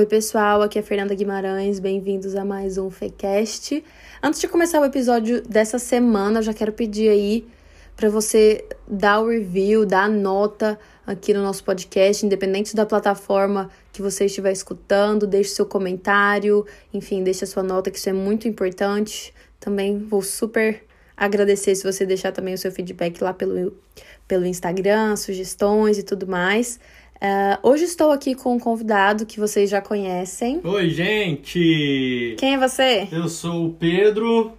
Oi, pessoal, aqui é Fernanda Guimarães, bem-vindos a mais um FECast. Antes de começar o episódio dessa semana, eu já quero pedir aí para você dar o review, dar a nota aqui no nosso podcast, independente da plataforma que você estiver escutando, deixe seu comentário, enfim, deixe a sua nota, que isso é muito importante. Também vou super agradecer se você deixar também o seu feedback lá pelo, pelo Instagram, sugestões e tudo mais. Uh, hoje estou aqui com um convidado que vocês já conhecem. Oi, gente! Quem é você? Eu sou o Pedro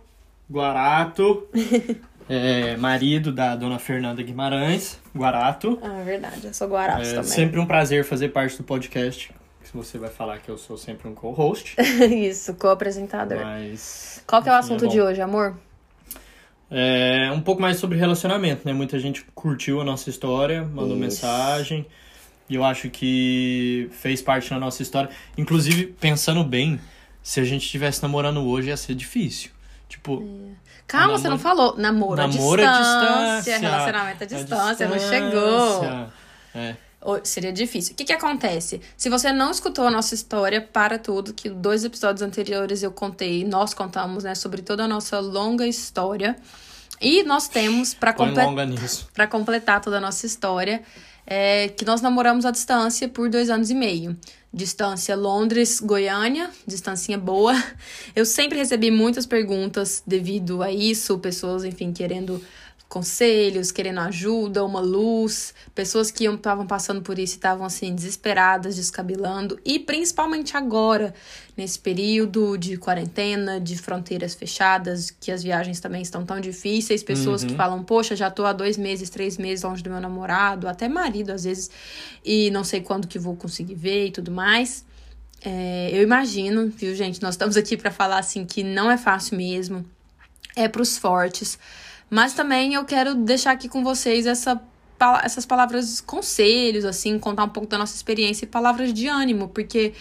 Guarato, é, marido da dona Fernanda Guimarães, Guarato. Ah, verdade, eu sou Guarato é, também. Sempre um prazer fazer parte do podcast. Você vai falar que eu sou sempre um co-host. Isso, co-apresentador. Mas. Qual que é o enfim, assunto bom. de hoje, amor? É um pouco mais sobre relacionamento, né? Muita gente curtiu a nossa história, mandou Isso. mensagem. E eu acho que fez parte da nossa história. Inclusive, pensando bem, se a gente estivesse namorando hoje ia ser difícil. Tipo, Calma, Namoro- você não falou. Namoro, namoro à distância. distância. Relacionamento à distância, não chegou. É. Seria difícil. O que, que acontece? Se você não escutou a nossa história, para tudo, que dois episódios anteriores eu contei, nós contamos, né, sobre toda a nossa longa história. E nós temos, para para completar toda a nossa história, é que nós namoramos à distância por dois anos e meio. Distância Londres-Goiânia, distância boa. Eu sempre recebi muitas perguntas devido a isso, pessoas, enfim, querendo conselhos, querendo ajuda, uma luz, pessoas que estavam passando por isso e estavam assim desesperadas, descabilando, e principalmente agora, nesse período de quarentena, de fronteiras fechadas, que as viagens também estão tão difíceis, pessoas que Uhum. falam, poxa, já tô há dois meses, três meses longe do meu namorado, até marido às vezes, e não sei quando que vou conseguir ver e tudo mais. É, eu imagino, viu, gente? Nós estamos aqui para falar assim que não é fácil mesmo, é pros fortes. Mas também eu quero deixar aqui com vocês essa, essas palavras, conselhos, assim, contar um pouco da nossa experiência e palavras de ânimo, porque,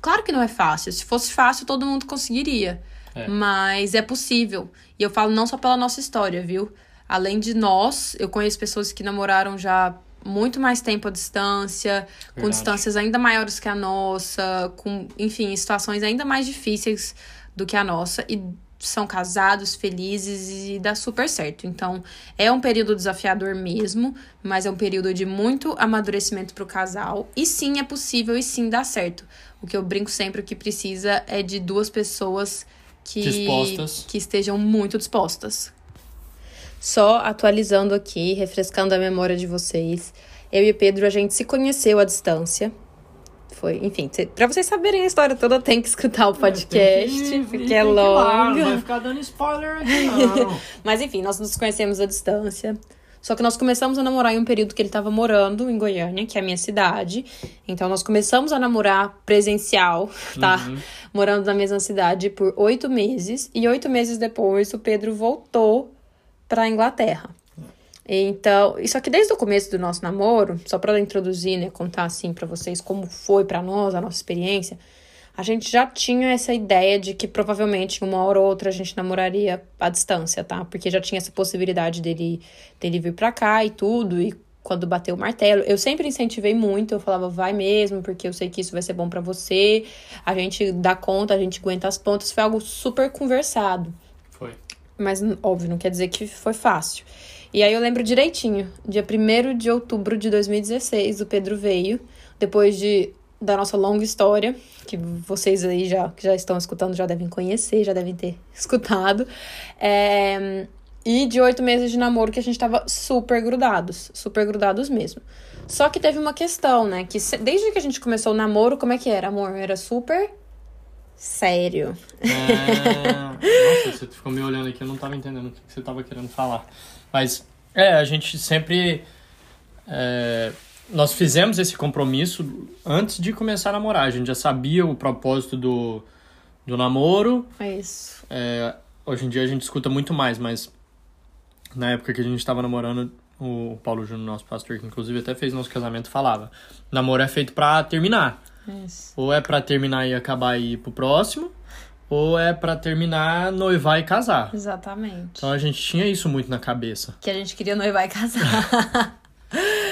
claro que não é fácil. Se fosse fácil, todo mundo conseguiria. É. Mas é possível. E eu falo não só pela nossa história, viu? Além de nós, eu conheço pessoas que namoraram já muito mais tempo à distância, com Verdade. distâncias ainda maiores que a nossa, com, enfim, situações ainda mais difíceis do que a nossa. E são casados, felizes e dá super certo. Então, é um período desafiador mesmo, mas é um período de muito amadurecimento pro casal. E sim, é possível e sim dá certo. O que eu brinco sempre que precisa é de duas pessoas que, Dispostas. que estejam muito dispostas. Só atualizando aqui, refrescando a memória de vocês. Eu e o Pedro, a gente se conheceu à distância. Foi, enfim, pra vocês saberem a história toda, tem que escutar o podcast, Tem que- porque é longo. Não vai ficar dando spoiler aqui, não. Mas enfim, nós nos conhecemos à distância. Só que nós começamos a namorar em um período que ele estava morando em Goiânia, que é a minha cidade. Então nós começamos a namorar presencial, tá? Uhum. Morando na mesma cidade por oito meses. E oito meses depois o Pedro voltou pra Inglaterra. Então, isso aqui desde o começo do nosso namoro, só pra introduzir, né, contar assim pra vocês como foi pra nós a nossa experiência, a gente já tinha essa ideia de que provavelmente uma hora ou outra a gente namoraria à distância, tá? Porque já tinha essa possibilidade dele, dele vir pra cá e tudo, e quando bateu o martelo, eu sempre incentivei muito, eu falava, vai mesmo, porque eu sei que isso vai ser bom pra você, a gente dá conta, a gente aguenta as pontas, foi algo super conversado. Foi. Mas, óbvio, não quer dizer que foi fácil. E aí eu lembro direitinho, dia 1 de outubro de 2016, o Pedro veio, depois de da nossa longa história, que vocês aí já, que já estão escutando já devem conhecer, já devem ter escutado. É, e de oito meses de namoro que a gente tava super grudados, super grudados mesmo. Só que teve uma questão, né? Que se- desde que a gente começou o namoro, como é que era, amor? Era super sério. É... Nossa, você ficou me olhando aqui, eu não tava entendendo o que você tava querendo falar. Mas, é, a gente sempre. é, Nós fizemos esse compromisso antes de começar a namorar. A gente já sabia o propósito do, do namoro. É isso. É, hoje em dia a gente escuta muito mais, mas na época que a gente tava namorando, o Paulo Júnior, nosso pastor, que inclusive até fez nosso casamento, falava: namoro é feito pra terminar. Isso. Ou é pra terminar e acabar e ir pro próximo, ou é pra terminar, noivar e casar. Exatamente. Então a gente tinha isso muito na cabeça. Que a gente queria noivar e casar.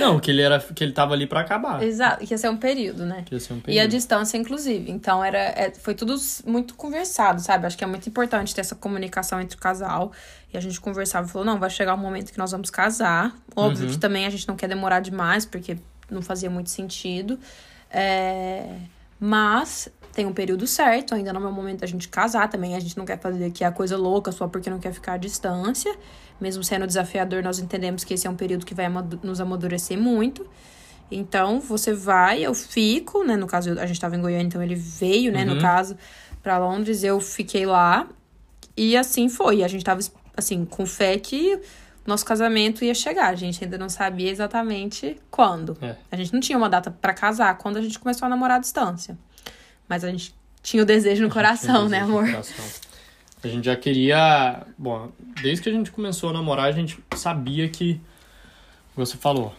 Não, que ele era que ele tava ali pra acabar. Exato, que ia ser um período, né? Que ia ser um E a período. distância, inclusive. Então, era, é, foi tudo muito conversado, sabe? Acho que é muito importante ter essa comunicação entre o casal. E a gente conversava e falou: não, vai chegar um momento que nós vamos casar. Óbvio Uhum. que também a gente não quer demorar demais, porque não fazia muito sentido. É, Mas tem um período certo, ainda não é o momento da gente casar também. A gente não quer fazer aqui a coisa louca só porque não quer ficar à distância. Mesmo sendo desafiador, nós entendemos que esse é um período que vai nos amadurecer muito. Então, você vai, eu fico, né? No caso, a gente tava em Goiânia, então ele veio, né? No Uhum. caso, pra Londres, eu fiquei lá. E assim foi. A gente tava, assim, com fé que nosso casamento ia chegar. A gente ainda não sabia exatamente quando. É. A gente não tinha uma data pra casar quando a gente começou a namorar à distância. Mas a gente tinha o desejo no coração, né, desejo no amor? coração. A gente já queria. Bom, desde que a gente começou a namorar, a gente sabia que. Você falou.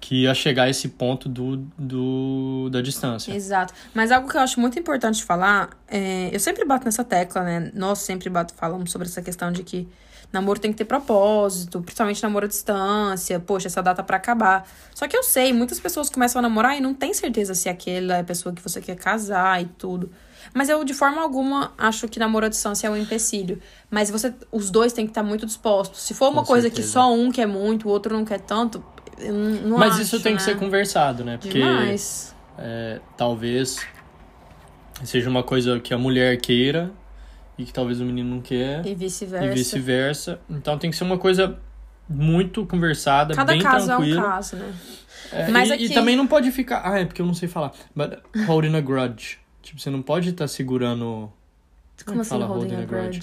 Que ia chegar esse ponto do, do, da distância. Exato. Mas algo que eu acho muito importante falar, é, eu sempre bato nessa tecla, né? Nós sempre bato, falamos sobre essa questão de que namoro tem que ter propósito, principalmente namoro à distância, poxa, essa data pra acabar. Só que eu sei, muitas pessoas começam a namorar e não tem certeza se aquela é a pessoa que você quer casar e tudo. Mas eu, de forma alguma, acho que namoro à distância é um empecilho. Mas você, os dois têm que estar muito dispostos. Se for uma Com coisa que certeza. só um quer muito, o outro não quer tanto, eu não, Mas acho, isso tem que né? ser conversado, né? Porque é, talvez seja uma coisa que a mulher queira e que talvez o menino não quer. E vice-versa. E vice-versa. Então tem que ser uma coisa muito conversada, Cada bem caso tranquila. é um caso, né? É, Mas e, aqui- e também não pode ficar. Ah, é porque eu não sei falar. But holding a grudge. Tipo, você não pode estar segurando. Como é que assim, fala holding a grudge?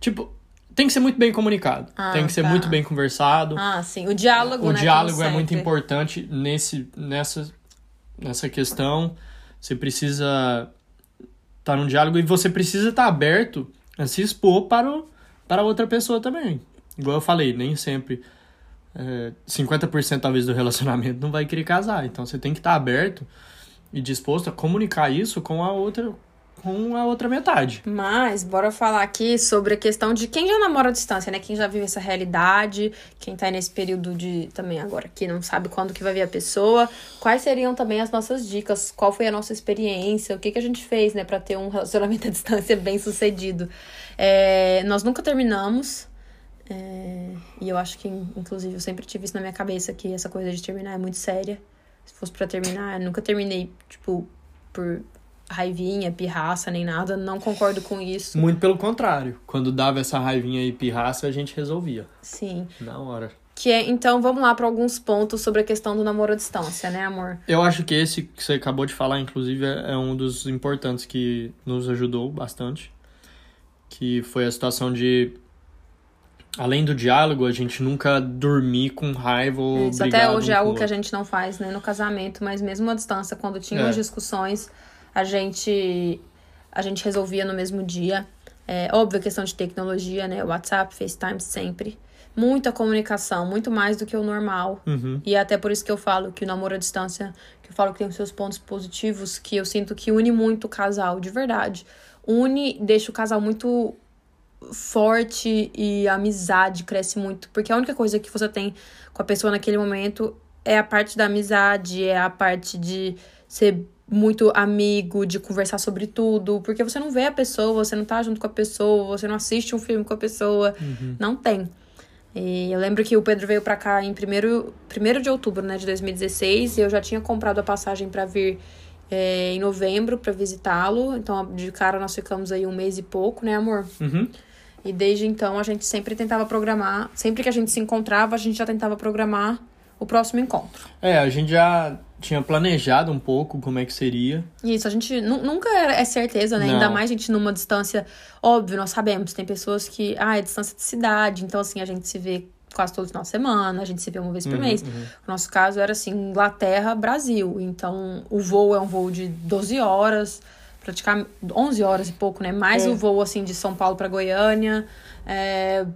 Tipo, tem que ser muito bem comunicado. Ah, tem que ser tá. muito bem conversado. Ah, sim. O diálogo, o né? diálogo como é muito importante nesse, nessa, nessa questão. Você precisa estar num diálogo e você precisa estar aberto a se expor para, o, para outra pessoa também. Igual eu falei, nem sempre é, 50% talvez do relacionamento não vai querer casar. Então você tem que estar aberto e disposto a comunicar isso com a outra com a outra metade. Mas, bora falar aqui sobre a questão de quem já namora à distância, né? Quem já vive essa realidade, quem tá nesse período de também agora que não sabe quando que vai ver a pessoa. Quais seriam também as nossas dicas? Qual foi a nossa experiência? O que, que a gente fez, né, pra ter um relacionamento à distância bem sucedido? É, nós nunca terminamos. é, e eu acho que, inclusive, eu sempre tive isso na minha cabeça, que essa coisa de terminar é muito séria. Se fosse pra terminar, eu nunca terminei, tipo, por raivinha, pirraça, nem nada. Não concordo com isso. Muito pelo contrário. Quando dava essa raivinha e pirraça, a gente resolvia. Sim. Na hora. Que é, então, vamos lá para alguns pontos sobre a questão do namoro à distância, né, amor? Eu acho que esse que você acabou de falar, inclusive, é é um dos importantes que nos ajudou bastante. Que foi a situação de. Além do diálogo, a gente nunca dormir com raiva ou Isso brigar até hoje é algo que a gente não faz, né, no casamento, mas mesmo à distância, quando tinha É. as discussões, a gente a gente resolvia no mesmo dia. É óbvio questão de tecnologia, né? WhatsApp, FaceTime sempre. Muita comunicação, muito mais do que o normal. Uhum. E é até por isso que eu falo que o namoro à distância, que eu falo que tem os seus pontos positivos, que eu sinto que une muito o casal, de verdade. Une, deixa o casal muito forte e a amizade cresce muito. Porque a única coisa que você tem com a pessoa naquele momento é a parte da amizade, é a parte de ser muito amigo, de conversar sobre tudo. Porque você não vê a pessoa, você não tá junto com a pessoa, você não assiste um filme com a pessoa. Não tem. E eu lembro que o Pedro veio pra cá em 1 de outubro, né, de 2016, e eu já tinha comprado a passagem pra vir é, em novembro pra visitá-lo. Então, de cara, nós ficamos aí um mês e pouco, né, amor? Uhum. E desde então a gente sempre tentava programar, sempre que a gente se encontrava, a gente já tentava programar o próximo encontro. É, a gente já tinha planejado um pouco como é que seria. Isso, a gente nu- nunca era, é certeza, né? Não. Ainda mais a gente numa distância, óbvio, nós sabemos, tem pessoas que, ah, é distância de cidade, então assim, a gente se vê quase todo final de semana, a gente se vê uma vez por Uhum, mês. uhum. O nosso caso era assim, Inglaterra, Brasil. Então, o voo é um voo de 12 horas, praticamente 11 horas e pouco, né? Mais É. o voo assim de São Paulo para Goiânia. É,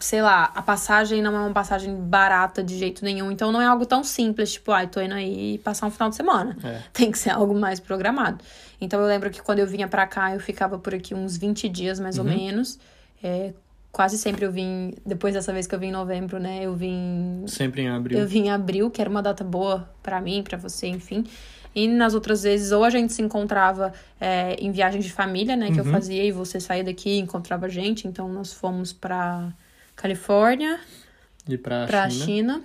sei lá, a passagem não é uma passagem barata de jeito nenhum, então não é algo tão simples, tipo, ai, tô indo aí passar um final de semana. É. Tem que ser algo mais programado. Então eu lembro que quando eu vinha pra cá, eu ficava por aqui uns 20 dias mais ou Uhum. menos. É, quase sempre eu vim, depois dessa vez que eu vim em novembro, né? Eu vim. Sempre em abril. Eu vim em abril, que era uma data boa para mim, para você, enfim. E nas outras vezes, ou a gente se encontrava é, em viagem de família, né? Que eu Uhum. fazia, e você saía daqui e encontrava a gente. Então, nós fomos pra Califórnia, E pra, pra China. China,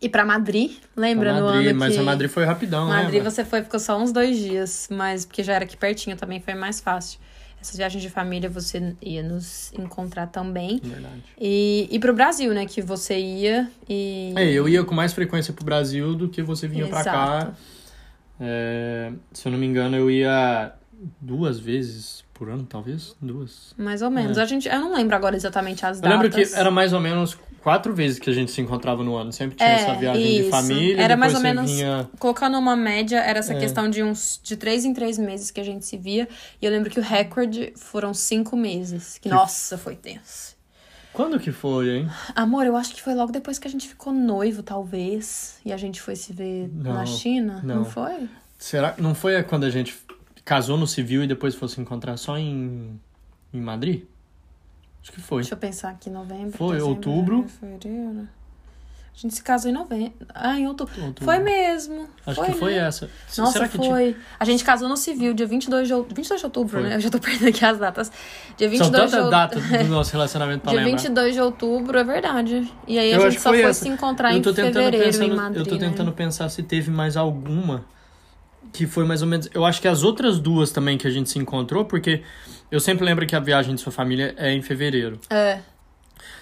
e pra Madrid. Lembra Pra no Madrid, ano mas que... a Madrid foi rapidão, né? Madrid você foi, ficou só uns dois dias, mas porque já era aqui pertinho também, foi mais fácil. Essas viagens de família você ia nos encontrar também. Verdade. E, e pro Brasil, né? Que você ia e. É, eu ia com mais frequência pro Brasil do que você vinha pra cá. É, se eu não me engano, eu ia duas vezes por ano, talvez? Duas. Mais ou menos. A gente, eu não lembro agora exatamente as Eu datas. lembro que era mais ou menos quatro vezes que a gente se encontrava no ano. Sempre tinha É, essa viagem de isso. família. Era mais ou menos- Vinha... Colocando uma média, era essa É. questão de uns de três em três meses que a gente se via. E eu lembro que o recorde foram cinco meses. Que, Que- nossa, foi tenso. Quando que foi, hein? Amor, eu acho que foi logo depois que a gente ficou noivo, talvez. E a gente foi se ver Não, na China. Não, não. foi? Será que não foi quando a gente casou no civil e depois fosse encontrar só em, em Madrid? Acho que foi. Deixa eu pensar aqui, novembro. Foi, dezembro, outubro. janeiro, fevereiro. A gente se casou em novembro. Ah, em outubro. Outubro. Foi mesmo. Acho que foi né? essa. Nossa, Será que tinha- foi. A gente casou no civil, dia 22 de outubro. 22 de outubro, Foi. né? Eu já tô perdendo aqui as datas. Dia 22 São tantas de outubro. datas do nosso relacionamento pra Dia lembrar. 22 de outubro, é verdade. E aí a Eu gente só foi foi se encontrar eu em fevereiro pensando, em Madrid, Eu tô tentando né? pensar se teve mais alguma que foi mais ou menos. Eu acho que as outras duas também que a gente se encontrou, porque eu sempre lembro que a viagem de sua família é em fevereiro. É,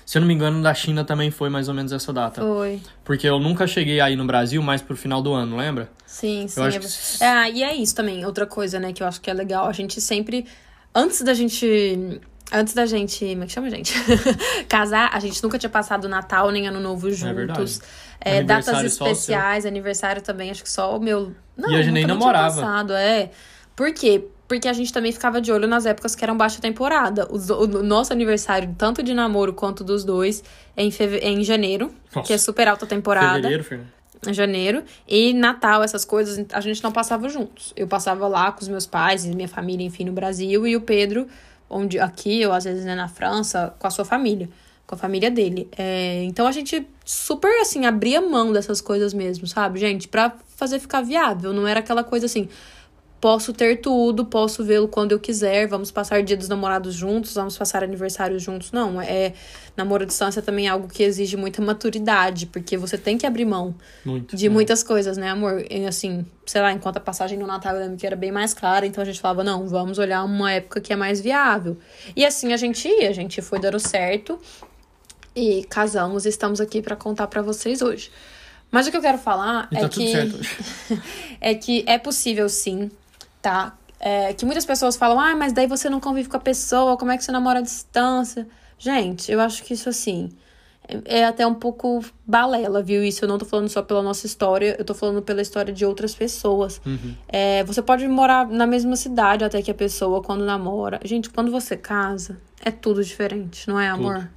Se eu não me engano, da China também foi mais ou menos essa data. foi. Porque eu nunca cheguei aí no Brasil mais pro final do ano, lembra? Sim, sim. Eu acho é- que- É, e é isso também, outra coisa, né, que eu acho que é legal. A gente sempre. Antes da gente. Antes da gente. Como é que chama, gente? Casar, a gente nunca tinha passado o Natal nem Ano Novo juntos. verdade. É, datas o especiais, aniversário também, acho que só o meu. Não, E a gente nem namorava. Passado, é. Por quê? Porque a gente também ficava de olho nas épocas que eram baixa temporada. Os- O, nosso aniversário, tanto de namoro quanto dos dois, é em, feve... é em janeiro, Nossa. que é super alta temporada Fevereiro, Fernando. em janeiro. E Natal, essas coisas, a gente não passava juntos. Eu passava lá com os meus pais e minha família, enfim, no Brasil. E o Pedro, onde aqui, ou às vezes né, na França, com a sua família. Com a família dele. É, então a gente super, assim, abria mão dessas coisas mesmo, sabe, gente? Pra fazer ficar viável. Não era aquela coisa assim. Posso ter tudo, posso vê-lo quando eu quiser, vamos passar dia dos namorados juntos, vamos passar aniversários juntos. Não, é namoro à distância também é algo que exige muita maturidade, porque você tem que abrir mão Muito. de né? muitas coisas, né, amor? E, assim, sei lá, enquanto a passagem no Natal eu lembro que era bem mais cara, então a gente falava, não, vamos olhar uma época que é mais viável. E assim a gente ia, a gente foi dando certo e casamos e estamos aqui pra contar pra vocês hoje. Mas o que eu quero falar E é tá que certo hoje. é que é possível sim, tá? É, que muitas pessoas falam, ah, mas daí você não convive com a pessoa, como é que você namora à distância? Gente, eu acho que isso assim é, é até um pouco balela, viu? Isso eu não tô falando só pela nossa história, eu tô falando pela história de outras pessoas. Uhum. É, você pode morar na mesma cidade até que a pessoa quando namora. Gente, quando você casa, é tudo diferente, não é, amor?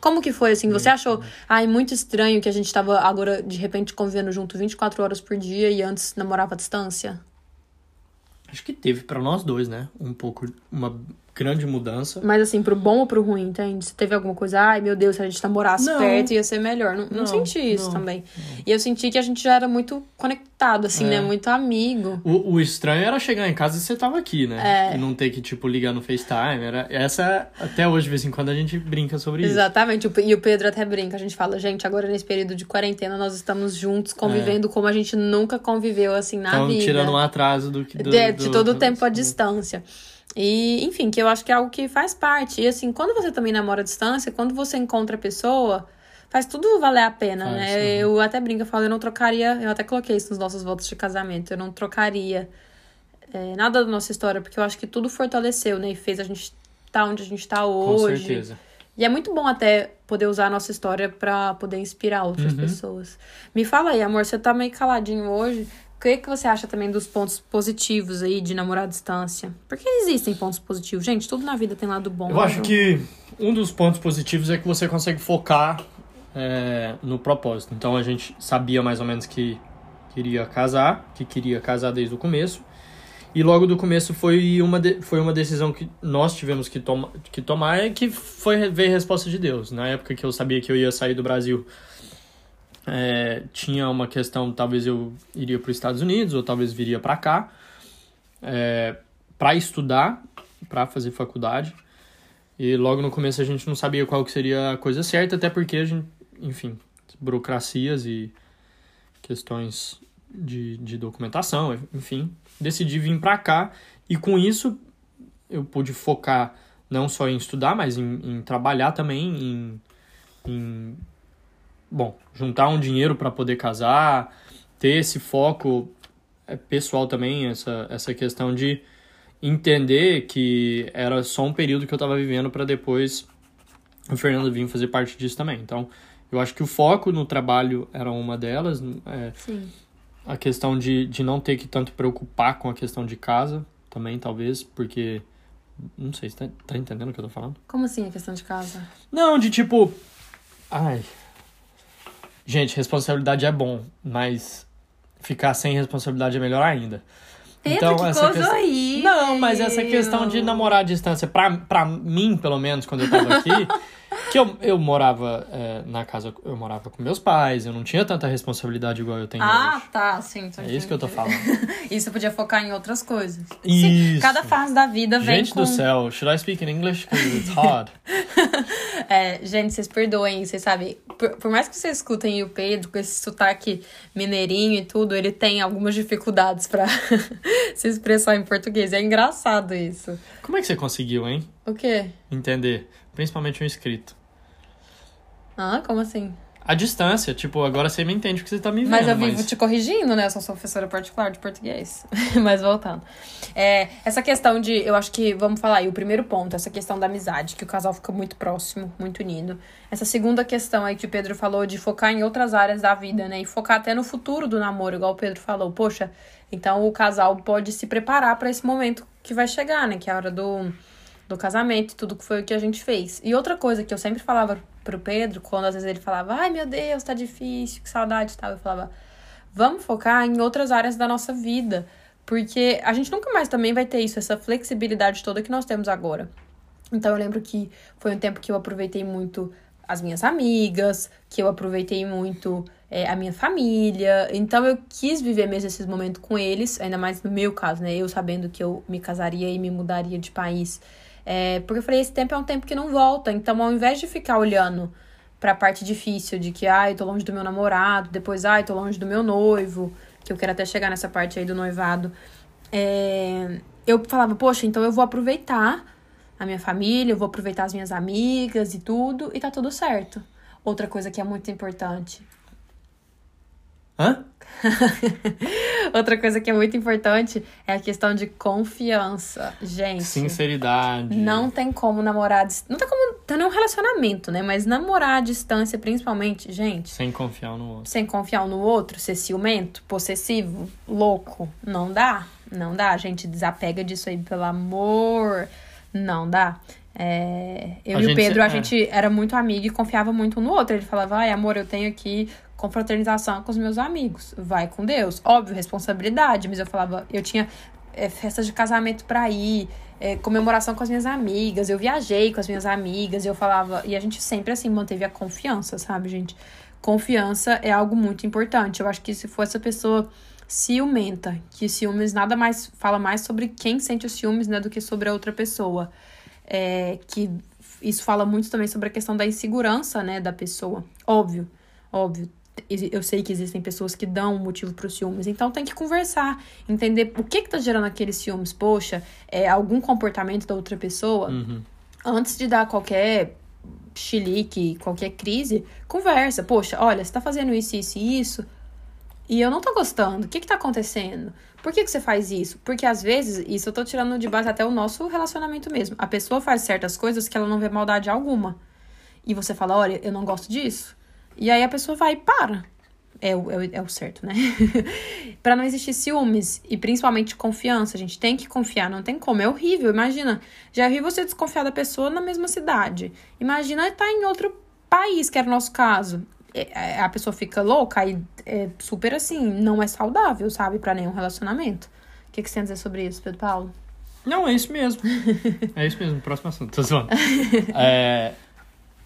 Como que foi assim? Você achou, ai, muito estranho que a gente tava agora de repente convivendo junto 24 horas por dia e antes namorava à distância? Acho que teve pra nós dois, né? Um pouco, uma grande mudança. Mas assim, pro bom ou pro ruim, entende? Se teve alguma coisa, ai meu Deus, se a gente namorasse Não. perto ia ser melhor. Não, não, Não, senti isso não, também. E eu senti que a gente já era muito conectado, assim, É. né? Muito amigo. O, o estranho era chegar em casa e você tava aqui, né? É. E não ter que, tipo, ligar no FaceTime. Era, essa, até hoje, de vez em quando, a gente brinca sobre isso. Exatamente. E o Pedro até brinca. A gente fala, gente, agora nesse período de quarentena nós estamos juntos, convivendo como a gente nunca conviveu, assim, na Então, vida. tirando um atraso do que. Do, de, de do- todo o tempo à distância. E, enfim, que eu acho que é algo que faz parte. E assim, quando você também namora à distância, quando você encontra a pessoa, faz tudo valer a pena, Faz, né? aham. Eu até brinco, eu falo, eu não trocaria, eu até coloquei isso nos nossos votos de casamento, eu não trocaria é, nada da nossa história, porque eu acho que tudo fortaleceu, né? E fez a gente estar onde a gente tá Com hoje. certeza. E é muito bom até poder usar a nossa história pra poder inspirar outras Uhum. pessoas. Me fala aí, amor, você tá meio caladinho hoje. O que, que você acha também dos pontos positivos aí de namorar à distância? Porque existem pontos positivos. Gente, tudo na vida tem lado bom. Eu né? acho que um dos pontos positivos é que você consegue focar é, no propósito. Então a gente sabia mais ou menos que queria casar, que queria casar desde o começo. E logo do começo foi uma, de, foi uma decisão que nós tivemos que, toma, que tomar e que foi ver a resposta de Deus. Na época que eu sabia que eu ia sair do Brasil, é, tinha uma questão, talvez eu iria para os Estados Unidos ou talvez viria para cá é, para estudar, para fazer faculdade. E logo no começo a gente não sabia qual que seria a coisa certa, até porque a gente, enfim, burocracias e questões de, de documentação, enfim, decidi vir para cá e com isso eu pude focar não só em estudar, mas em, em trabalhar também, em, em bom, juntar um dinheiro para poder casar, ter esse foco é, pessoal também, essa, essa questão de entender que era só um período que eu estava vivendo para depois o Fernando vir fazer parte disso também. Então, eu acho que o foco no trabalho era uma delas. É, Sim. A questão de, de não ter que tanto preocupar com a questão de casa também, talvez, porque. Não sei, você tá, tá entendendo o que eu tô falando? Como assim a questão de casa? Não, de tipo. Ai. Gente, responsabilidade é bom, mas ficar sem responsabilidade é melhor ainda. Pedro, então, que essa coisa questão... Não, mas essa questão de namorar à distância, pra, pra mim, pelo menos, quando eu tava aqui, que eu, eu morava é, na casa, eu morava com meus pais, eu não tinha tanta responsabilidade igual eu tenho ah, hoje. Ah, tá, sim. É isso que eu tô falando. isso podia focar em outras coisas. Isso. Sim, cada fase da vida vem Gente com... do céu, should I speak in English? Because it's hard. é, gente, vocês perdoem, vocês sabem, por, por, mais que vocês escutem o Pedro com esse sotaque mineirinho e tudo, ele tem algumas dificuldades para se expressar em português. É engraçado isso. Como é que você conseguiu, hein? O quê? Entender. Principalmente um escrito. Ah, como assim? A distância, tipo, agora você me entende porque você tá me vendo. Mas eu vivo mas... te corrigindo, né? Eu sou professora particular de português. mas voltando. É, essa questão de. Eu acho que, vamos falar aí, o primeiro ponto, essa questão da amizade, que o casal fica muito próximo, muito unido. Essa segunda questão aí que o Pedro falou de focar em outras áreas da vida, né? E focar até no futuro do namoro, igual o Pedro falou. Poxa, então o casal pode se preparar para esse momento que vai chegar, né? Que é a hora do, do casamento, tudo que foi o que a gente fez. E outra coisa que eu sempre falava pro Pedro, quando às vezes ele falava, ai meu Deus, tá difícil, que saudade e tal, eu falava, vamos focar em outras áreas da nossa vida. Porque a gente nunca mais também vai ter isso, essa flexibilidade toda que nós temos agora. Então eu lembro que foi um tempo que eu aproveitei muito as minhas amigas, que eu aproveitei muito é, a minha família. Então eu quis viver mesmo esses momentos com eles, ainda mais no meu caso, né? Eu sabendo que eu me casaria e me mudaria de país. É, porque eu falei, esse tempo é um tempo que não volta. Então, ao invés de ficar olhando pra parte difícil de que, ai, tô longe do meu namorado, depois, ai, tô longe do meu noivo, que eu quero até chegar nessa parte aí do noivado, é, eu falava, poxa, então eu vou aproveitar a minha família, eu vou aproveitar as minhas amigas e tudo, e tá tudo certo. Outra coisa que é muito importante. Hã? Outra coisa que é muito importante é a questão de confiança. Gente. Sinceridade. Não tem como namorar. Não tem como ter nenhum relacionamento, né? Mas namorar à distância, principalmente, gente. Sem confiar no outro. Sem confiar no outro, ser ciumento, possessivo, louco. Não dá. Não dá. A gente desapega disso aí, pelo amor. Não dá. É, eu a e o Pedro, a é. gente era muito amigo e confiava muito um no outro. Ele falava, ai, amor, eu tenho aqui confraternização com os meus amigos. Vai com Deus. Óbvio, responsabilidade, mas eu falava, eu tinha é, festas de casamento para ir, é, comemoração com as minhas amigas, eu viajei com as minhas amigas, eu falava, e a gente sempre assim manteve a confiança, sabe, gente? Confiança é algo muito importante. Eu acho que se for essa pessoa ciumenta, que ciúmes nada mais fala mais sobre quem sente os ciúmes, né, do que sobre a outra pessoa. É, que isso fala muito também sobre a questão da insegurança, né, da pessoa. Óbvio, óbvio eu sei que existem pessoas que dão motivo para os ciúmes, então tem que conversar, entender o que que tá gerando aqueles ciúmes. Poxa, é algum comportamento da outra pessoa. Uhum. Antes de dar qualquer chilique, qualquer crise, conversa. Poxa, olha, você tá fazendo isso, isso e isso, e eu não tô gostando. O que que tá acontecendo? Por que que você faz isso? Porque às vezes, isso eu tô tirando de base até o nosso relacionamento mesmo. A pessoa faz certas coisas que ela não vê maldade alguma. E você fala, olha, eu não gosto disso. E aí a pessoa vai e para. É o, é o, é o certo, né? para não existir ciúmes e principalmente confiança. A gente tem que confiar, não tem como. É horrível. Imagina, já vi você desconfiar da pessoa na mesma cidade. Imagina estar em outro país, que era o nosso caso. É, é, a pessoa fica louca e é super assim, não é saudável, sabe, para nenhum relacionamento. O que, que você tem a dizer sobre isso, Pedro Paulo? Não, é isso mesmo. é isso mesmo, próximo assunto, tô zoando. É,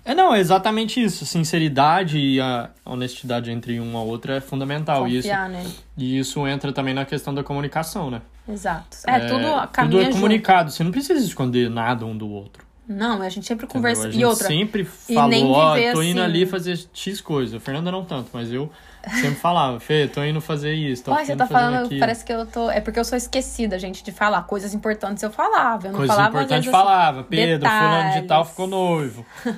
é, não, é exatamente isso. Sinceridade e a honestidade entre uma ou outra é fundamental. e isso, Confiar, né? e isso entra também na questão da comunicação, né? Exato. É, tudo caminha Tudo é junto. comunicado. Você não precisa esconder nada um do outro. Não, a gente sempre conversa. A E gente outra, sempre e falou, ó, viver tô indo assim. ali fazer X coisa. A Fernanda não tanto, mas eu sempre falava, Fê, tô indo fazer isso, tô Olha, você indo tá falando, aquilo. parece que eu tô. É porque eu sou esquecida, gente, de falar. Coisas importantes eu falava. Eu não Coisa falava às importante vezes, assim, falava. Pedro, fulano de tal detalhes. ficou noivo.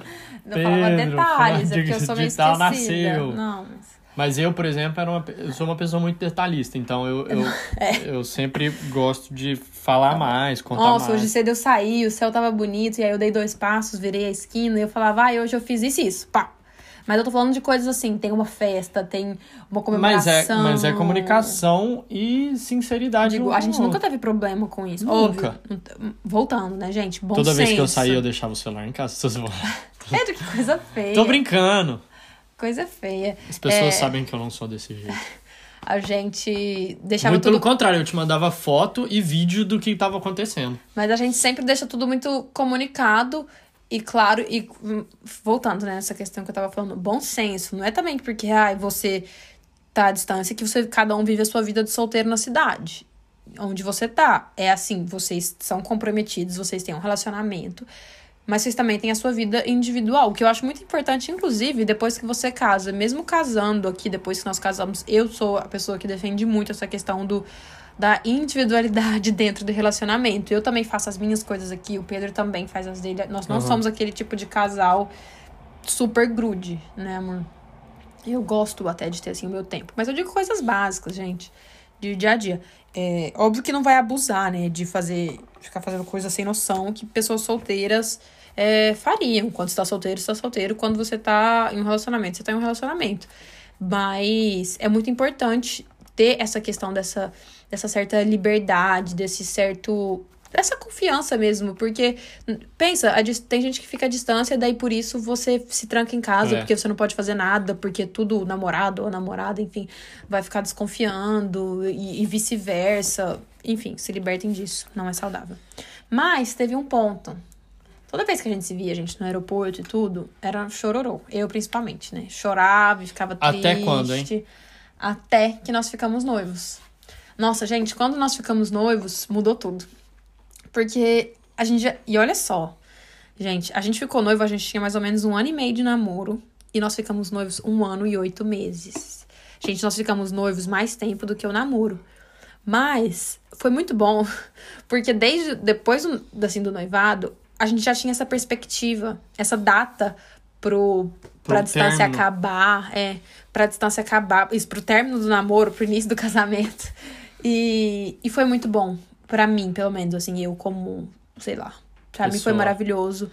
Não falava Pedro, detalhes, é porque eu sou de meio esquecida. nasceu. Não, mas... Mas eu, por exemplo, era uma, eu sou uma pessoa muito detalhista, então eu, eu, É. eu sempre gosto de falar mais, contar Nossa, mais. hoje cedo eu saí, o céu tava bonito, e aí eu dei dois passos, virei a esquina, e eu falava, ai, hoje eu fiz isso e isso, pá. Mas eu tô falando de coisas assim, tem uma festa, tem uma Mas comemoração. é, mas é comunicação e sinceridade. Digo, a gente nunca teve problema com isso. Nunca. Óbvio. Voltando, né, gente? Bom Toda vez que eu senso. saía, eu deixava o celular em casa. Pedro, que coisa feia. Tô brincando. Coisa feia. As pessoas É, sabem que eu não sou desse jeito. A gente deixava Muito tudo pelo contrário, eu te mandava foto e vídeo do que tava acontecendo. Mas a gente sempre deixa tudo muito comunicado e claro, e hum, voltando né, nessa questão que eu tava falando, bom senso. Não é também porque ai, você tá à distância que você cada um vive a sua vida de solteiro na cidade. Onde você tá. É assim, vocês são comprometidos, vocês têm um relacionamento. Mas vocês também têm a sua vida individual, o que eu acho muito importante, inclusive, depois que você casa. Mesmo casando aqui, depois que nós casamos, eu sou a pessoa que defende muito essa questão do da individualidade dentro do relacionamento. Eu também faço as minhas coisas aqui, o Pedro também faz as dele. Nós não Uhum. somos aquele tipo de casal super grude, né, amor? Eu gosto até de ter assim o meu tempo. Mas eu digo coisas básicas, gente, de dia a dia. É, óbvio que não vai abusar, né, de fazer, ficar fazendo coisa sem noção que pessoas solteiras é, fariam. Quando você tá solteiro, você tá solteiro. Quando você tá em um relacionamento, você tá em um relacionamento. Mas é muito importante ter essa questão dessa, dessa certa liberdade, desse certo. Essa confiança mesmo, porque pensa, a tem gente que fica à distância, daí por isso você se tranca em casa, É. porque você não pode fazer nada, porque tudo namorado ou namorada, enfim, vai ficar desconfiando e, e vice-versa. Enfim, se libertem disso, não é saudável. Mas teve um ponto. Toda vez que a gente se via, gente, no aeroporto e tudo, era chororô. Eu, principalmente, né? Chorava e ficava triste. Até quando, hein? Até que nós ficamos noivos. Nossa, gente, quando nós ficamos noivos, mudou tudo. Porque a gente já... E olha só, gente, a gente ficou noivo, a gente tinha mais ou menos um ano e meio de namoro. E nós ficamos noivos um ano e oito meses. Gente, nós ficamos noivos mais tempo do que o namoro. Mas foi muito bom, porque desde depois assim, do noivado, a gente já tinha essa perspectiva, essa data pro, pra Pro distância término. acabar, é, pra distância acabar, isso pro término do namoro, pro início do casamento. E, e foi muito bom, pra mim, pelo menos, assim, eu como, sei lá, pra mim foi maravilhoso.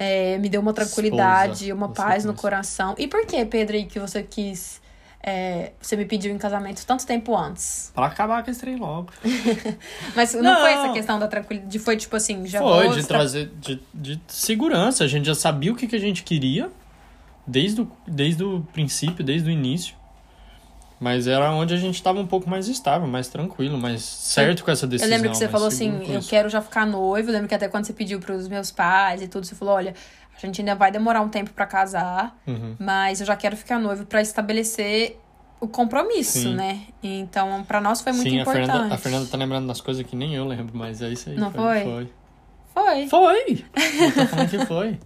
É, me deu uma tranquilidade, Esposa, uma paz no coração. E por que, Pedro, aí que você quis. É, você me pediu em casamento tanto tempo antes? Pra acabar com esse trem logo. Mas não, Não. foi essa questão da tranquilidade. Foi tipo assim, já Foi, vou de estra- trazer de, de segurança. A gente já sabia o que, que a gente queria desde o, desde o princípio, desde o início. Mas era onde a gente estava um pouco mais estável, mais tranquilo, mais certo com essa Eu decisão. lembro que você falou assim, eu quero já ficar noivo. Eu lembro que até quando você pediu pros meus pais e tudo, você falou, olha, a gente ainda vai demorar um tempo pra casar, Uhum. mas eu já quero ficar noivo pra estabelecer o compromisso, Sim. né? Então, pra nós foi muito Sim, a importante. Fernanda, a Fernanda tá lembrando das coisas que nem eu lembro, mas é isso aí. Não foi? foi? Foi. Foi. Foi! Eu tô falando que foi.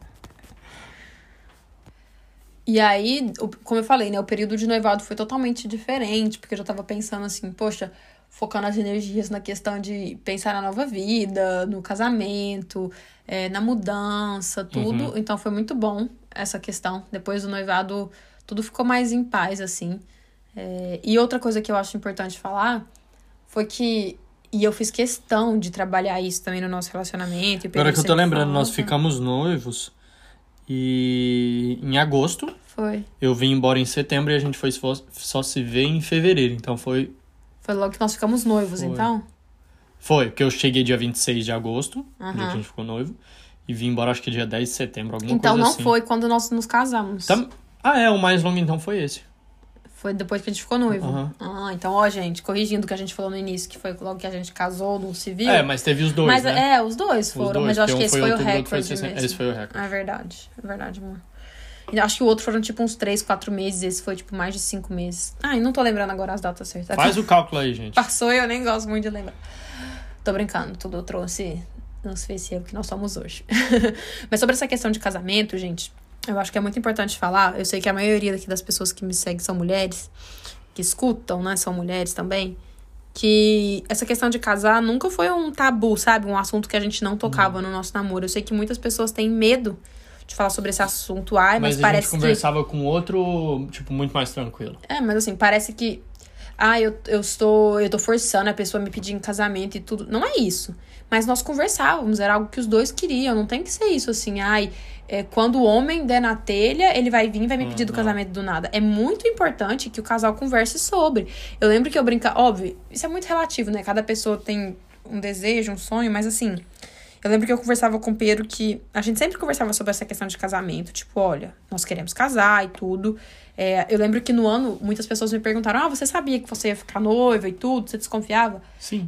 E aí, como eu falei, né, o período de noivado foi totalmente diferente, porque eu já tava pensando assim, poxa, focando as energias na questão de pensar na nova vida, no casamento, é, na mudança, tudo. Uhum. Então foi muito bom essa questão. Depois do noivado, tudo ficou mais em paz, assim. É, e outra coisa que eu acho importante falar foi que. E eu fiz questão de trabalhar isso também no nosso relacionamento. e Agora que eu tô lembrando, nós fala. ficamos noivos e em agosto. Foi. Eu vim embora em setembro e a gente foi só, se ver em fevereiro. Então foi. Foi logo que nós ficamos noivos, Foi. então? Foi, porque eu cheguei dia 26 de agosto, dia que a gente ficou noivo. E vim embora acho que dia 10 de setembro, alguma Então coisa não assim. foi quando nós nos casamos. Tam- Ah, é, o mais longo então foi esse. Foi depois que a gente ficou noivo. Aham. Ah, então, ó, gente, corrigindo o que a gente falou no início, que foi logo que a gente casou no civil. É, mas teve os dois, mas né? é, os dois Os foram, dois, mas eu acho que um esse foi, o foi recorde 60. mesmo. Esse foi o recorde. É verdade, é verdade, amor. Acho que o outro foram tipo uns três, quatro meses, esse foi tipo mais de cinco meses. Ai, não tô lembrando agora as datas certas. Faz o cálculo aí, gente. Passou e eu nem gosto muito de lembrar. Tô brincando, tudo trouxe nos fez ser o que nós somos hoje. Mas sobre essa questão de casamento, gente, eu acho que é muito importante falar. Eu sei que a maioria daqui das pessoas que me seguem são mulheres, que escutam, né? São mulheres também. Que essa questão de casar nunca foi um tabu, sabe? Um assunto que a gente não tocava Uhum. no nosso namoro. Eu sei que muitas pessoas têm medo de falar sobre esse assunto. Ai, mas, Mas, a parece gente que. conversava com outro, tipo, muito mais tranquilo. É, mas assim, parece que. Ah, eu, eu estou. Eu tô forçando a pessoa a me pedir em casamento e tudo. Não é isso. Mas nós conversávamos, era algo que os dois queriam. Não tem que ser isso assim, ai. É, quando o homem der na telha, ele vai vir e vai me pedir do Uhum. casamento do nada. É muito importante que o casal converse sobre. Eu lembro que eu brincava. Óbvio, isso é muito relativo, né? Cada pessoa tem um desejo, um sonho, mas assim. Eu lembro que eu conversava com o Pedro que a gente sempre conversava sobre essa questão de casamento. Tipo, olha, nós queremos casar e tudo. É, eu lembro que no ano muitas pessoas me perguntaram: Ah, você sabia que você ia ficar noiva e tudo? Você desconfiava? Sim.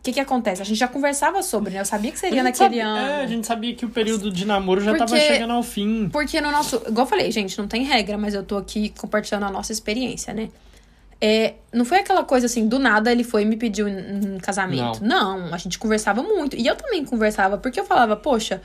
O que que acontece? A gente já conversava sobre, né? Eu sabia que seria naquele sabia- ano. É, a gente sabia que o período de namoro já tava Porque- chegando ao fim. Porque no nosso. Igual eu falei, gente, não tem regra, mas eu tô aqui compartilhando a nossa experiência, né? É, não foi aquela coisa assim, do nada ele foi e me pediu em casamento. Não. a gente conversava muito. E eu também conversava, porque eu falava, poxa,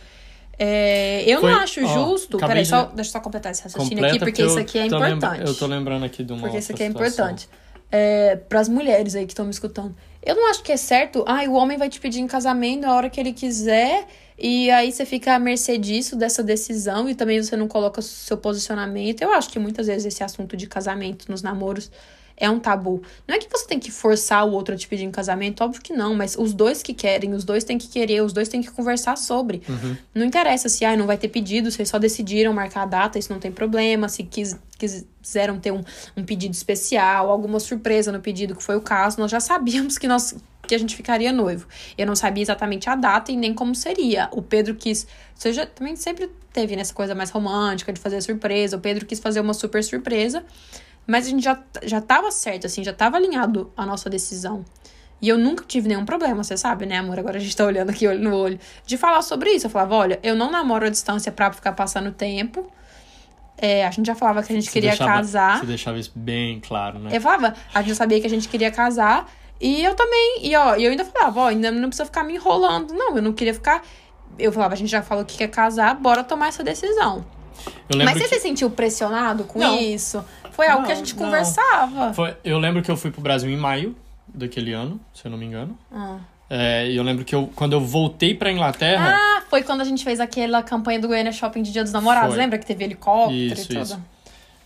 é, eu Foi- não acho ó, justo. Peraí, de- só, deixa eu só completar esse raciocínio Completa, aqui, porque isso aqui é tô lembra- importante. eu tô lembrando aqui de uma Porque isso aqui é situação. importante. É, para as mulheres aí que estão me escutando. Eu não acho que é certo. Ai, o homem vai te pedir em casamento na hora que ele quiser. E aí você fica à mercê disso, dessa decisão. E também você não coloca seu posicionamento. Eu acho que muitas vezes esse assunto de casamento nos namoros é um tabu. Não é que você tem que forçar o outro a te pedir em casamento, óbvio que não, mas os dois que querem, os dois têm que querer, os dois têm que conversar sobre. Uhum. Não interessa se ai, não vai ter pedido, vocês só decidiram marcar a data, isso não tem problema. Se quis, quiseram ter um, um pedido especial, alguma surpresa no pedido, que foi o caso, nós já sabíamos que nós que a gente ficaria noivo. Eu não sabia exatamente a data e nem como seria. O Pedro quis. Você já também sempre teve nessa coisa mais romântica de fazer surpresa. O Pedro quis fazer uma super surpresa. Mas a gente já, já tava certo, assim, já tava alinhado a nossa decisão. E eu nunca tive nenhum problema, você sabe, né, amor? Agora a gente tá olhando aqui olho no olho. De falar sobre isso. Eu falava, olha, eu não namoro à distância pra ficar passando tempo. É, a gente já falava que a gente Você queria deixava- casar. Você deixava isso bem claro, né? Eu falava, a gente já sabia que a gente queria casar. E eu também, e ó, e eu ainda falava, ó, ainda não precisa ficar me enrolando. Não, eu não queria ficar. Eu falava, a gente já falou que quer casar, bora tomar essa decisão. Mas você que se sentiu pressionado com Não. isso? Foi algo que a Não, gente não. conversava. foi- eu lembro que eu fui pro Brasil em maio daquele ano, se eu não me engano. Ah. É, e eu lembro que eu, quando eu voltei pra Inglaterra, Ah, foi quando a gente fez aquela campanha do Goiânia Shopping de Dia dos Namorados. Foi. Lembra que teve helicóptero Isso, e tudo? isso.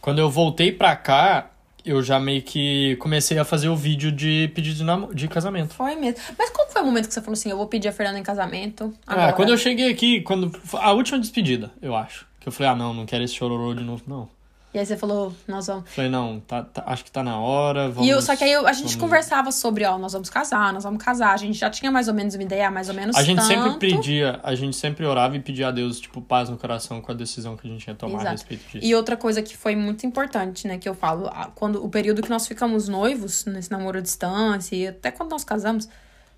quando eu voltei pra cá, eu já meio que comecei a fazer o vídeo de pedido de, namo- de casamento. Foi mesmo. Mas qual foi o momento que você falou assim, eu vou pedir a Fernanda em casamento Ah, agora? quando eu cheguei aqui, quando a última despedida, eu acho. Que eu falei, ah, não, não quero esse chororô de novo, não. E aí você falou, nós vamos... Falei, não, tá, tá- acho que tá na hora, vamos... e eu, só que aí eu- a gente vamos- conversava sobre, ó, nós vamos casar, nós vamos casar. A gente já tinha mais ou menos uma ideia, mais ou menos A gente tanto. sempre pedia, a gente sempre orava e pedia a Deus, tipo, paz no coração com a decisão que a gente ia tomar a Exato. respeito disso. E outra coisa que foi muito importante, né, que eu falo, a- quando o período que nós ficamos noivos, nesse namoro à distância, e até quando nós casamos,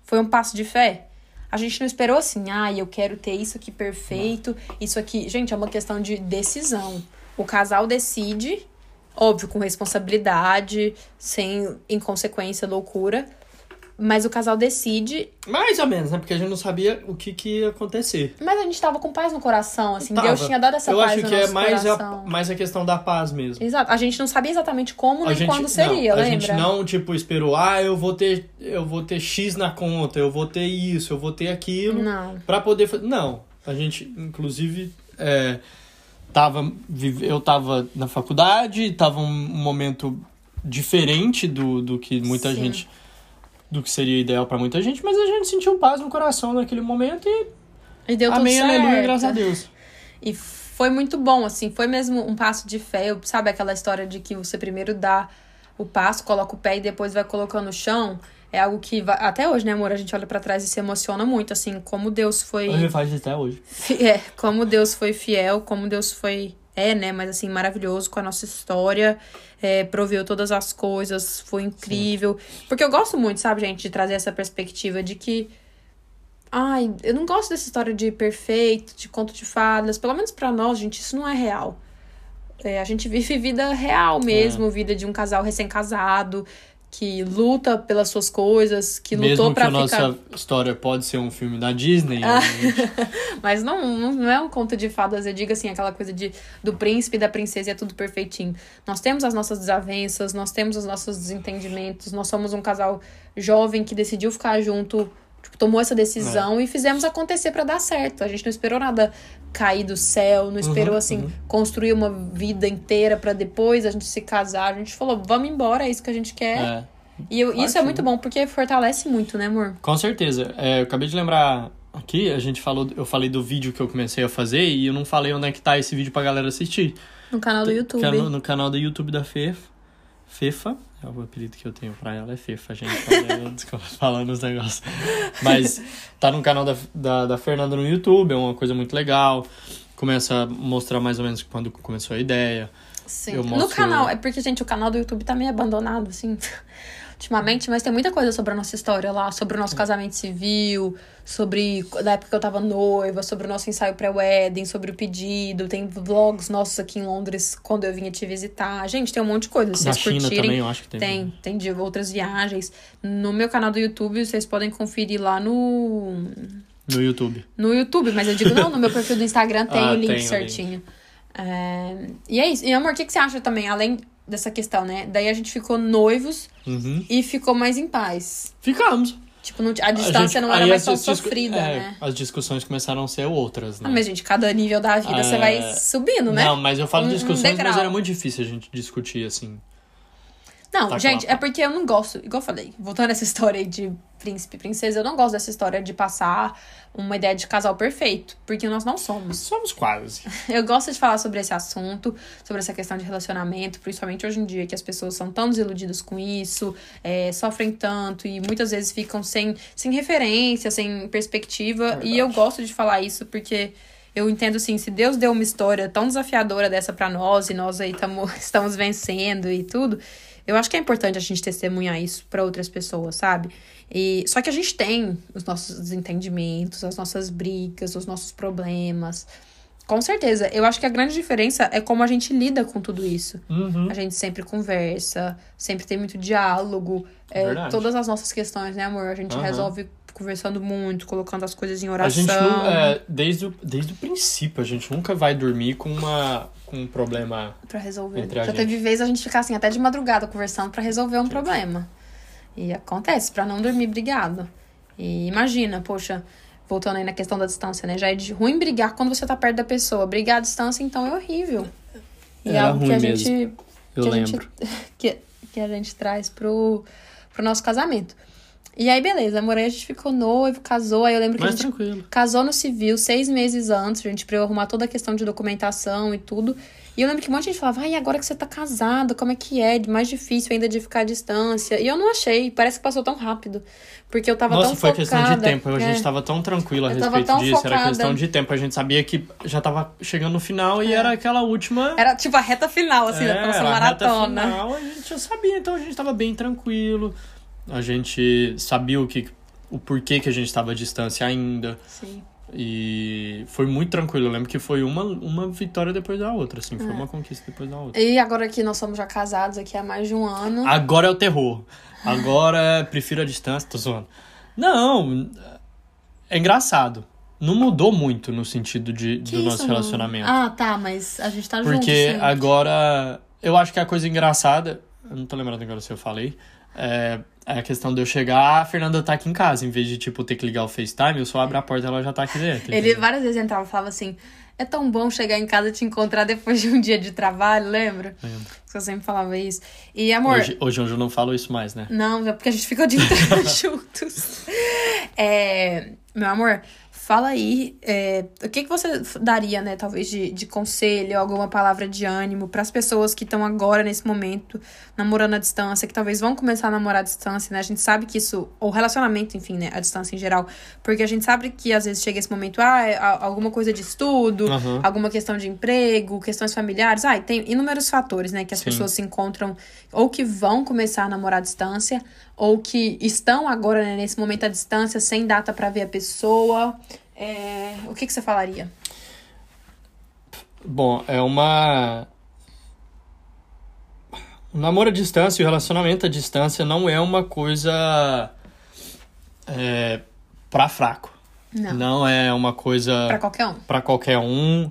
foi um passo de fé. A gente não esperou assim, ah, eu quero ter isso aqui perfeito, isso aqui. Gente, é uma questão de decisão. O casal decide, óbvio, com responsabilidade, sem inconsequência, loucura. Mas o casal decide, Mais ou menos, né? Porque a gente não sabia o que, que ia acontecer. mas a gente tava com paz no coração, assim, Tava. Deus tinha dado essa eu paz acho no que é mais a, mais a questão da paz mesmo. Exato. A gente não sabia exatamente como A nem gente, quando seria, não, a lembra? gente não, tipo, esperou, ah, eu vou ter, eu vou ter X na conta, eu vou ter isso, eu vou ter aquilo. Não. Pra poder fazer. Não. A gente, inclusive, é, tava, eu tava na faculdade, tava um momento diferente do, do que muita Sim. gente. Do que seria ideal pra muita gente, mas a gente sentiu paz no coração naquele momento e. E deu amém, tudo certo. aleluia, graças a Deus. E foi muito bom, assim, foi mesmo um passo de fé. Eu- Sabe aquela história de que você primeiro dá o passo, coloca o pé e depois vai colocando no chão? É algo que vai- até hoje, né, amor? A gente olha pra trás e se emociona muito, assim, como Deus foi. Gente faz até hoje. É, como Deus foi fiel, como Deus foi é, né? Mas assim, maravilhoso com a nossa história. É, proveu todas as coisas, foi incrível. Sim. Porque eu gosto muito, sabe, gente, de trazer essa perspectiva de que. Ai, eu não gosto dessa história de perfeito, de conto de fadas. Pelo menos para nós, gente, isso não é real. É, a gente vive vida real mesmo, é. vida de um casal recém-casado, que luta pelas suas coisas, que Mesmo lutou para ficar... Mesmo que a nossa história pode ser um filme da Disney. Né? Mas não, não é um conto de fadas, eu digo assim, aquela coisa de do príncipe e da princesa é tudo perfeitinho. Nós temos as nossas desavenças, nós temos os nossos desentendimentos, nós somos um casal jovem que decidiu ficar junto Tipo, tomou essa decisão é. e fizemos acontecer para dar certo. A gente não esperou nada cair do céu, não esperou, uhum, assim, uhum. construir uma vida inteira para depois a gente se casar. A gente falou, vamos embora, é isso que a gente quer. É. E eu, isso é muito bom, porque fortalece muito, né, amor? Com certeza. É, eu acabei de lembrar aqui, a gente falou, eu falei do vídeo que eu comecei a fazer e eu não falei onde é que tá esse vídeo pra galera assistir. No canal do YouTube. No, no canal do YouTube da Fefa. Fefa, é o apelido que eu tenho pra ela, é Fefa, gente. Desculpa falando os negócios. Mas tá no canal da, da, da, Fernanda no YouTube, é uma coisa muito legal. Começa a mostrar mais ou menos quando começou a ideia. Sim. Mostro... No canal, é porque, gente, o canal do YouTube tá meio abandonado, assim ultimamente, mas tem muita coisa sobre a nossa história lá, sobre o nosso casamento civil, sobre da época que eu tava noiva, sobre o nosso ensaio pré-wedding, sobre o pedido. Tem vlogs nossos aqui em Londres quando eu vinha te visitar. Gente, tem um monte de coisa. Se vocês China curtirem, também, eu acho que tem. Tem, tem de outras viagens. No meu canal do YouTube, vocês podem conferir lá no. No YouTube. No YouTube, mas eu digo, não, no meu perfil do Instagram tem ah, o link tem certinho. É... E é isso. E amor, o que, que você acha também? Além dessa questão, né? Daí a gente ficou noivos uhum. e ficou mais em paz. Ficamos. Tipo, não, a distância a gente, não era mais tão sofrida, é, né? As discussões começaram a ser outras, né? Ah, mas, gente, cada nível da vida é... você vai subindo, né? Não, mas eu falo um, discussões, um mas era muito difícil a gente discutir, assim. Não, tá gente, é porque eu não gosto, igual eu falei, voltando essa história aí de príncipe e princesa, eu não gosto dessa história de passar uma ideia de casal perfeito, porque nós não somos. Somos quase. Eu gosto de falar sobre esse assunto, sobre essa questão de relacionamento, principalmente hoje em dia, que as pessoas são tão desiludidas com isso, é, sofrem tanto e muitas vezes ficam sem, sem referência, sem perspectiva. É e eu gosto de falar isso porque eu entendo assim, se Deus deu uma história tão desafiadora dessa para nós e nós aí tamo, estamos vencendo e tudo, eu acho que é importante a gente testemunhar isso para outras pessoas, sabe? E só que a gente tem os nossos desentendimentos, as nossas brigas, os nossos problemas. Com certeza. Eu acho que a grande diferença é como a gente lida com tudo isso. Uhum. A gente sempre conversa, sempre tem muito diálogo. É, todas as nossas questões, né, amor? A gente uhum. resolve conversando muito, colocando as coisas em oração. A gente não, é, desde, o, desde o princípio, a gente nunca vai dormir com uma com um problema para resolver. Já gente. teve vez a gente ficar assim até de madrugada conversando para resolver um problema. E acontece, para não dormir brigado. E imagina, poxa, voltando aí na questão da distância, né? Já é de ruim brigar quando você tá perto da pessoa. Brigar à distância, então, é horrível. E é, é algo que a gente. Mesmo. Eu que lembro. A gente, que, que a gente traz pro, pro nosso casamento. E aí, beleza, amor, aí a gente ficou noivo, casou. Aí eu lembro que Mais a gente tranquilo. casou no civil seis meses antes, gente, pra eu arrumar toda a questão de documentação e tudo. E eu lembro que um monte de gente falava, ai, agora que você tá casado, como é que é? Mais difícil ainda de ficar à distância. E eu não achei, parece que passou tão rápido. Porque eu tava Nossa, tão foi focada. questão de tempo, a gente é. tava tão tranquilo a eu respeito disso. Focada. Era questão de tempo, a gente sabia que já tava chegando no final é. e era aquela última. Era tipo a reta final, assim, é, da nossa maratona. A reta final, a gente já sabia, então a gente tava bem tranquilo. A gente sabia o que o porquê que a gente estava à distância ainda. Sim. E foi muito tranquilo. Eu lembro que foi uma, uma vitória depois da outra, assim. Foi é. uma conquista depois da outra. E agora que nós somos já casados aqui há mais de um ano. Agora é o terror. Agora prefiro a distância, tô zoando. Não, é engraçado. Não mudou muito no sentido de, do nosso relacionamento. Ah, tá, mas a gente tá Porque junto. Porque agora. Eu acho que a coisa engraçada. Eu não tô lembrando agora se eu falei. É, é a questão de eu chegar, a Fernanda tá aqui em casa. Em vez de, tipo, ter que ligar o FaceTime, eu só abro a porta e ela já tá aqui dentro. Ele várias vezes entrava e falava assim: é tão bom chegar em casa e te encontrar depois de um dia de trabalho, lembra? Lembro. Eu sempre falava isso. E, amor. Hoje, hoje eu não falo isso mais, né? Não, é porque a gente dia inteiro juntos. É, meu amor, Fala aí, é, o que, que você daria, né, talvez, de, de conselho, alguma palavra de ânimo para as pessoas que estão agora, nesse momento, namorando à distância, que talvez vão começar a namorar à distância, né? A gente sabe que isso, ou relacionamento, enfim, né, à distância em geral, porque a gente sabe que às vezes chega esse momento, ah, é alguma coisa de estudo, Uhum. alguma questão de emprego, questões familiares, ah, tem inúmeros fatores, né, que as Sim. pessoas se encontram ou que vão começar a namorar à distância, ou que estão agora, né, nesse momento à distância, sem data para ver a pessoa. É, o que, que você falaria? Bom, é uma. O namoro à distância e o relacionamento à distância não é uma coisa. É, pra fraco. Não. é uma coisa Pra qualquer um. para qualquer um.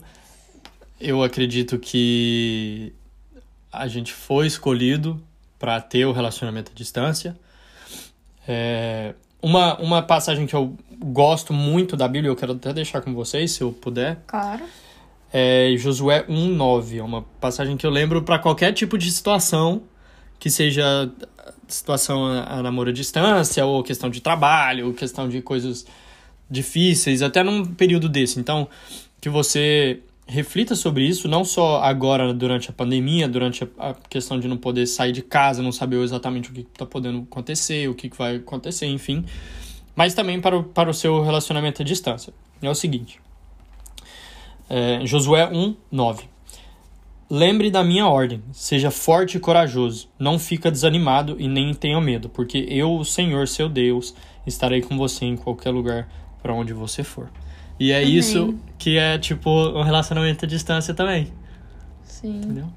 Eu acredito que a gente foi escolhido para ter o relacionamento à distância. É, uma, uma passagem que eu gosto muito da Bíblia, eu quero até deixar com vocês, se eu puder, Claro. é Josué 1:9. É uma passagem que eu lembro para qualquer tipo de situação, que seja situação a, a namoro à distância, ou questão de trabalho, ou questão de coisas difíceis, até num período desse. Então, que você reflita sobre isso, não só agora durante a pandemia, durante a, questão de não poder sair de casa, não saber exatamente o que está podendo acontecer, o que, que vai acontecer, enfim, mas também para o, para o seu relacionamento à distância. É o seguinte. É, Josué 1, 9. Lembre da minha ordem, seja forte e corajoso, não fica desanimado e nem tenha medo, porque eu, o Senhor, seu Deus, estarei com você em qualquer lugar para onde você for. E é Amém. isso que é tipo um relacionamento à distância também, Sim. entendeu?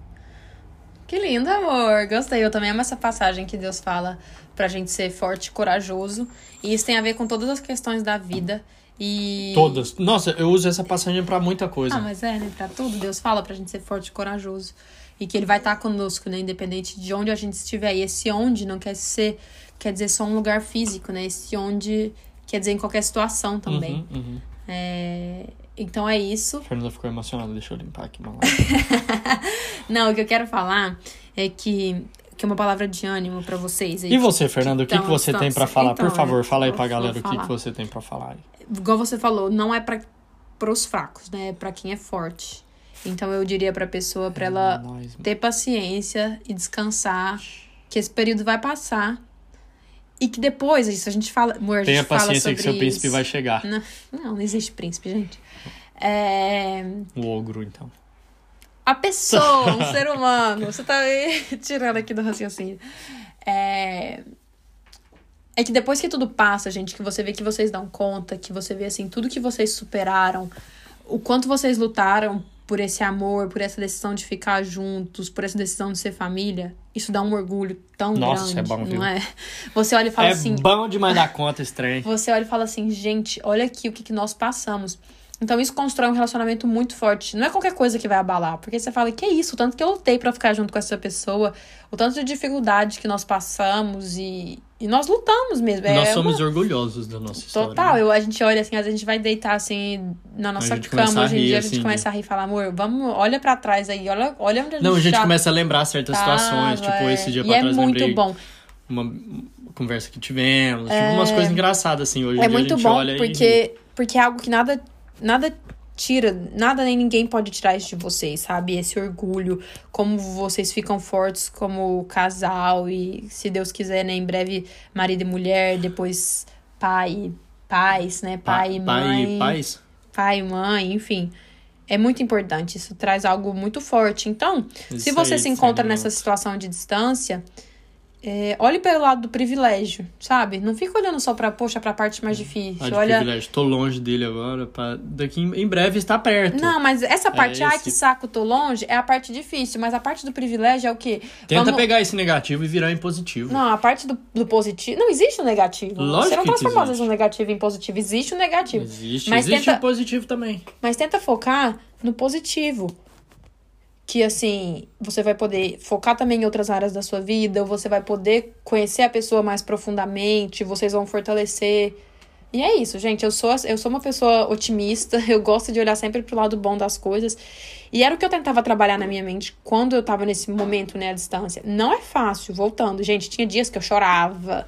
Que lindo, amor. Gostei. Eu também amo essa passagem que Deus fala pra gente ser forte e corajoso. E isso tem a ver com todas as questões da vida. E. Todas. Nossa, eu uso essa passagem para muita coisa. Ah, mas é, né? Pra tudo, Deus fala pra gente ser forte e corajoso. E que Ele vai estar conosco, né? Independente de onde a gente estiver. E esse onde não quer ser, quer dizer só um lugar físico, né? Esse onde quer dizer em qualquer situação também. Uhum, uhum. É, Então é isso. A Fernanda ficou emocionada, deixa eu limpar aqui Não, o que eu quero falar é que, que é uma palavra de ânimo pra vocês. aí E você, Fernanda, o que, que Então, você então, tem para falar? então, Por favor, eu fala aí pra galera o que, que você tem para falar. igual você falou, não é para os fracos, né? É para quem é forte. Então eu diria pra pessoa pra ela Nós- ter paciência e descansar, que esse período vai passar. E que depois, isso a gente fala, amor, a gente Tenha fala paciência sobre que seu príncipe isso. vai chegar. Não, não, não existe príncipe, gente. É, O ogro, então. a pessoa, um ser humano. Você tá me tirando aqui do raciocínio. É... é que depois que tudo passa, gente, que você vê que vocês dão conta, que você vê, assim, tudo que vocês superaram, o quanto vocês lutaram por esse amor, por essa decisão de ficar juntos, por essa decisão de ser família, isso dá um orgulho tão Nossa, grande, é bom, viu? não é? Você olha e fala é assim, bom demais dar conta esse trem. você olha e fala assim, gente, olha aqui o que, que nós passamos. Então isso constrói um relacionamento muito forte. Não é qualquer coisa que vai abalar, porque você fala, que é isso, o tanto que eu lutei pra ficar junto com essa pessoa, o tanto de dificuldade que nós passamos e, e nós lutamos mesmo. Nós é somos uma... orgulhosos da nossa história. Total, né? eu, a gente olha assim, às vezes a gente vai deitar assim na nossa gente cama hoje em dia, a gente assim, começa a rir e fala, amor, vamos, olha pra trás aí, olha, olha onde a gente Não, a gente já começa a lembrar certas tava, situações. Tipo, é. esse dia E pra é trás muito lembrei bom. uma conversa que tivemos. Tipo, umas coisas engraçadas, assim. Hoje em É muito gente bom, olha e porque, porque é algo que nada, nada tira, nada nem ninguém pode tirar isso de vocês, sabe? Esse orgulho, como vocês ficam fortes como casal e, se Deus quiser, né, em breve, marido e mulher, depois pai, pais, né? Pai e pai, mãe. pais. pai, mãe, enfim. É muito importante, isso traz algo muito forte. Então, se Isso você aí, se encontra nessa situação de distância, é, olhe pelo lado do privilégio, sabe? Não fica olhando só pra, poxa, pra parte mais difícil. Ah, Olha. privilégio. Tô longe dele agora. Pra... Daqui em breve está perto. Não, mas essa parte, ai, esse- que saco, tô longe, é a parte difícil. Mas a parte do privilégio é o quê? Tenta Vamos- pegar esse negativo e virar em positivo. Não, a parte do, do positivo. Não existe o negativo. Lógico Você não transforma às vezes o negativo em positivo. Existe o negativo. Existe. Mas Existe tenta- o positivo também. Mas tenta focar no positivo. Que assim, você vai poder focar também em outras áreas da sua vida, você vai poder conhecer a pessoa mais profundamente, vocês vão fortalecer. E é isso, gente. Eu sou, eu sou uma pessoa otimista, eu gosto de olhar sempre pro lado bom das coisas. E era o que eu tentava trabalhar na minha mente quando eu tava nesse momento, né, à distância. Não é fácil, voltando. Gente, tinha dias que eu chorava,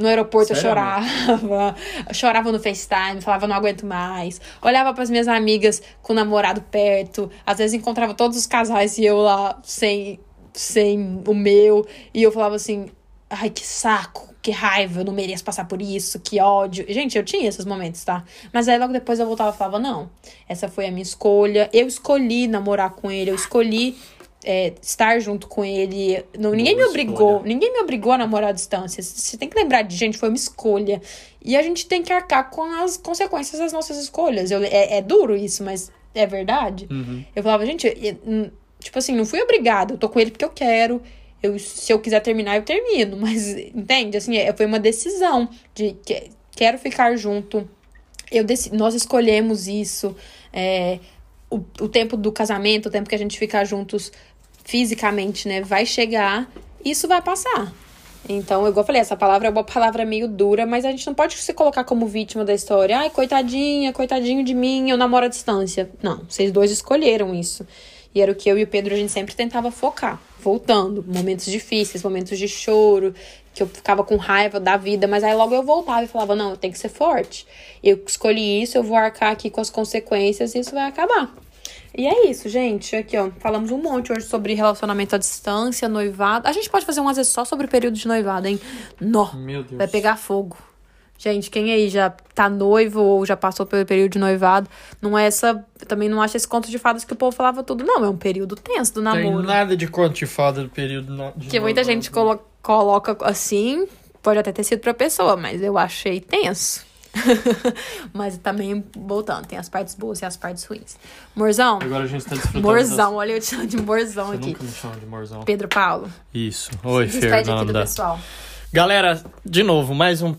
no aeroporto eu Sério, chorava. Eu chorava no FaceTime, falava, não aguento mais. Olhava pras minhas amigas com o namorado perto. Às vezes encontrava todos os casais e eu lá sem, sem o meu. E eu falava assim, ai, que saco, que raiva, eu não mereço passar por isso, que ódio. Gente, eu tinha esses momentos, tá? Mas aí logo depois eu voltava e falava, não, essa foi a minha escolha. Eu escolhi namorar com ele, eu escolhi é, estar junto com ele. Não, ninguém me Boa obrigou, escolha. ninguém me obrigou a namorar à distância. Você tem que lembrar de, gente, foi uma escolha. E a gente tem que arcar com as consequências das nossas escolhas. Eu, é, é duro isso, mas é verdade. Uhum. Eu falava, gente, eu- hum, tipo assim, não fui obrigada. Eu tô com ele porque eu quero. Eu, se eu quiser terminar, eu termino. Mas, entende? Assim, é, foi uma decisão de que quero ficar junto. Eu nós escolhemos isso. é, o, o tempo do casamento, o tempo que a gente ficar juntos fisicamente, né? Vai chegar. Isso vai passar. Então, igual eu falei, essa palavra é uma palavra meio dura, mas a gente não pode se colocar como vítima da história. Ai, coitadinha, coitadinho de mim, eu namoro à distância. Não, vocês dois escolheram isso. E era o que eu e o Pedro a gente sempre tentava focar. Voltando, momentos difíceis, momentos de choro, que eu ficava com raiva da vida, mas aí logo eu voltava e falava: não, eu tenho que ser forte. Eu escolhi isso, eu vou arcar aqui com as consequências e isso vai acabar. E é isso, gente. Aqui, ó. Falamos um monte hoje sobre relacionamento à distância, noivado. A gente pode fazer um às vezes só sobre o período de noivado, hein? Nó. Meu Deus. Vai pegar fogo. Gente, quem aí já tá noivo ou já passou pelo período de noivado, não é essa. Também não acho esse conto de fadas que o povo falava tudo, não. É um período tenso do Tem namoro. nada de conto de fada do período no- de Que muita noivado. gente colo- coloca assim, pode até ter sido pra pessoa, mas eu achei tenso. mas também, voltando, tem as partes boas e as partes ruins. Morzão, Agora a gente tá desfrutando. morzão, olha eu te chamo de morzão Você aqui. nunca me chama de morzão. Pedro Paulo, Isso. Oi, despede aqui do Fernanda. pessoal. Galera, de novo, mais um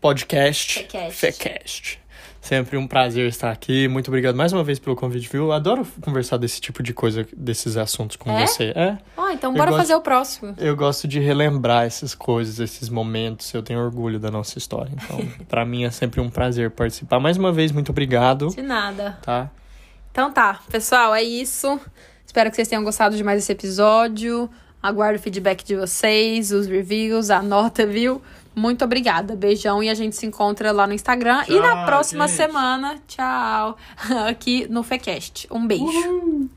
podcast. Fecast. Fecast. Sempre um prazer estar aqui. Muito obrigado mais uma vez pelo convite, viu? Eu adoro conversar desse tipo de coisa, desses assuntos com É? você. É. Ó, então bora gosto- fazer o próximo. Eu gosto de relembrar essas coisas, esses momentos. Eu tenho orgulho da nossa história. Então, pra mim é sempre um prazer participar. Mais uma vez, muito obrigado. De nada. Tá? Então tá, pessoal, é isso. Espero que vocês tenham gostado de mais esse episódio. Aguardo o feedback de vocês, os reviews, a nota, viu? Muito obrigada. Beijão e a gente se encontra lá no Instagram. e na Tchau, próxima gente. semana, tchau, aqui no Fecast. Um beijo.